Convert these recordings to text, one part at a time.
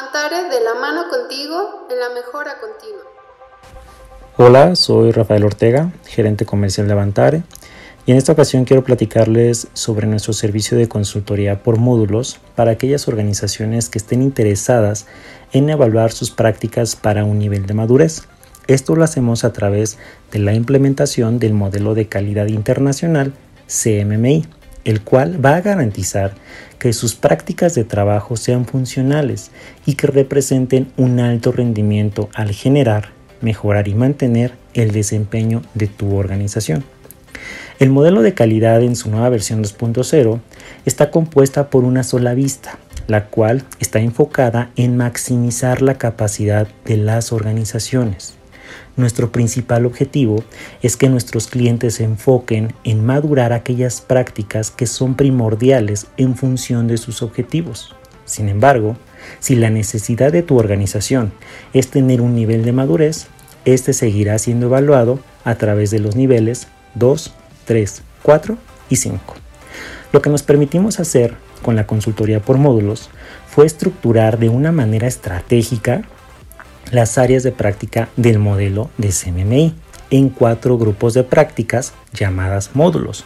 De la mano contigo en la mejora continua. Hola, soy Rafael Ortega, gerente comercial de Avantare, y en esta ocasión quiero platicarles sobre nuestro servicio de consultoría por módulos para aquellas organizaciones que estén interesadas en evaluar sus prácticas para un nivel de madurez. Esto lo hacemos a través de la implementación del modelo de calidad internacional CMMI el cual va a garantizar que sus prácticas de trabajo sean funcionales y que representen un alto rendimiento al generar, mejorar y mantener el desempeño de tu organización. El modelo de calidad en su nueva versión 2.0 está compuesta por una sola vista, la cual está enfocada en maximizar la capacidad de las organizaciones. Nuestro principal objetivo es que nuestros clientes se enfoquen en madurar aquellas prácticas que son primordiales en función de sus objetivos. Sin embargo, si la necesidad de tu organización es tener un nivel de madurez, este seguirá siendo evaluado a través de los niveles 2, 3, 4 y 5. Lo que nos permitimos hacer con la consultoría por módulos fue estructurar de una manera estratégica las áreas de práctica del modelo de CMMI en cuatro grupos de prácticas llamadas módulos,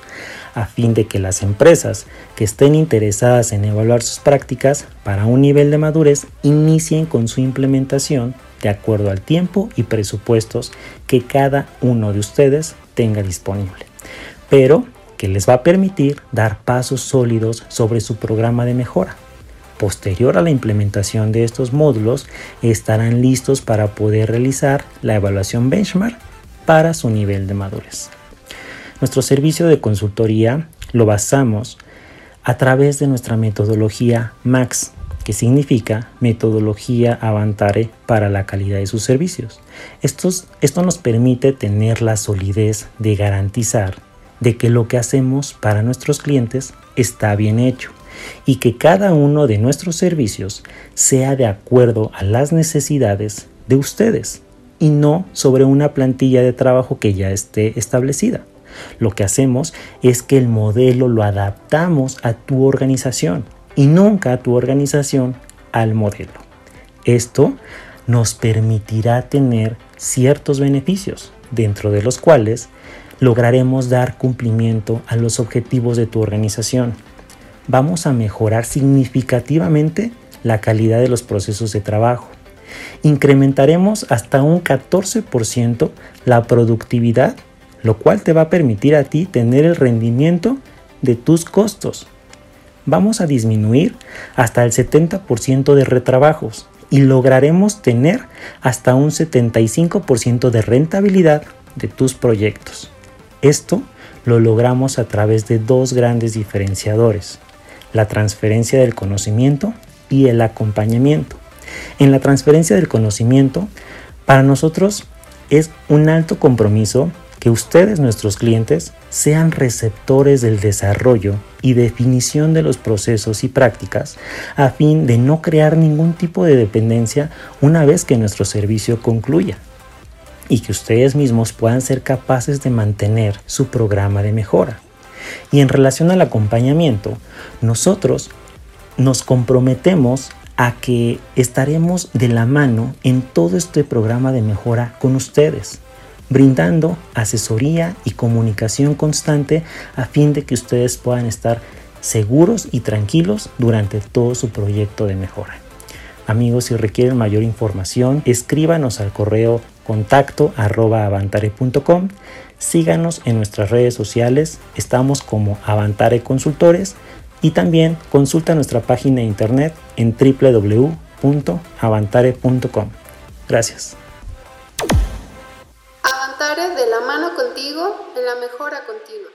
a fin de que las empresas que estén interesadas en evaluar sus prácticas para un nivel de madurez inicien con su implementación de acuerdo al tiempo y presupuestos que cada uno de ustedes tenga disponible, pero que les va a permitir dar pasos sólidos sobre su programa de mejora posterior a la implementación de estos módulos estarán listos para poder realizar la evaluación benchmark para su nivel de madurez. Nuestro servicio de consultoría lo basamos a través de nuestra metodología MAX, que significa metodología Avantare para la calidad de sus servicios. esto nos permite tener la solidez de garantizar de que lo que hacemos para nuestros clientes está bien hecho y que cada uno de nuestros servicios sea de acuerdo a las necesidades de ustedes y no sobre una plantilla de trabajo que ya esté establecida. Lo que hacemos es que el modelo lo adaptamos a tu organización y nunca a tu organización al modelo. Esto nos permitirá tener ciertos beneficios, dentro de los cuales lograremos dar cumplimiento a los objetivos de tu organización vamos a mejorar significativamente la calidad de los procesos de trabajo. Incrementaremos hasta un 14% la productividad, lo cual te va a permitir a ti tener el rendimiento de tus costos. Vamos a disminuir hasta el 70% de retrabajos y lograremos tener hasta un 75% de rentabilidad de tus proyectos. Esto lo logramos a través de dos grandes diferenciadores la transferencia del conocimiento y el acompañamiento. En la transferencia del conocimiento, para nosotros es un alto compromiso que ustedes, nuestros clientes, sean receptores del desarrollo y definición de los procesos y prácticas a fin de no crear ningún tipo de dependencia una vez que nuestro servicio concluya y que ustedes mismos puedan ser capaces de mantener su programa de mejora. Y en relación al acompañamiento, nosotros nos comprometemos a que estaremos de la mano en todo este programa de mejora con ustedes, brindando asesoría y comunicación constante a fin de que ustedes puedan estar seguros y tranquilos durante todo su proyecto de mejora. Amigos, si requieren mayor información, escríbanos al correo contacto arroba. Síganos en nuestras redes sociales, estamos como Avantare Consultores y también consulta nuestra página de internet en www.avantare.com. Gracias. Avantare de la mano contigo en la mejora continua.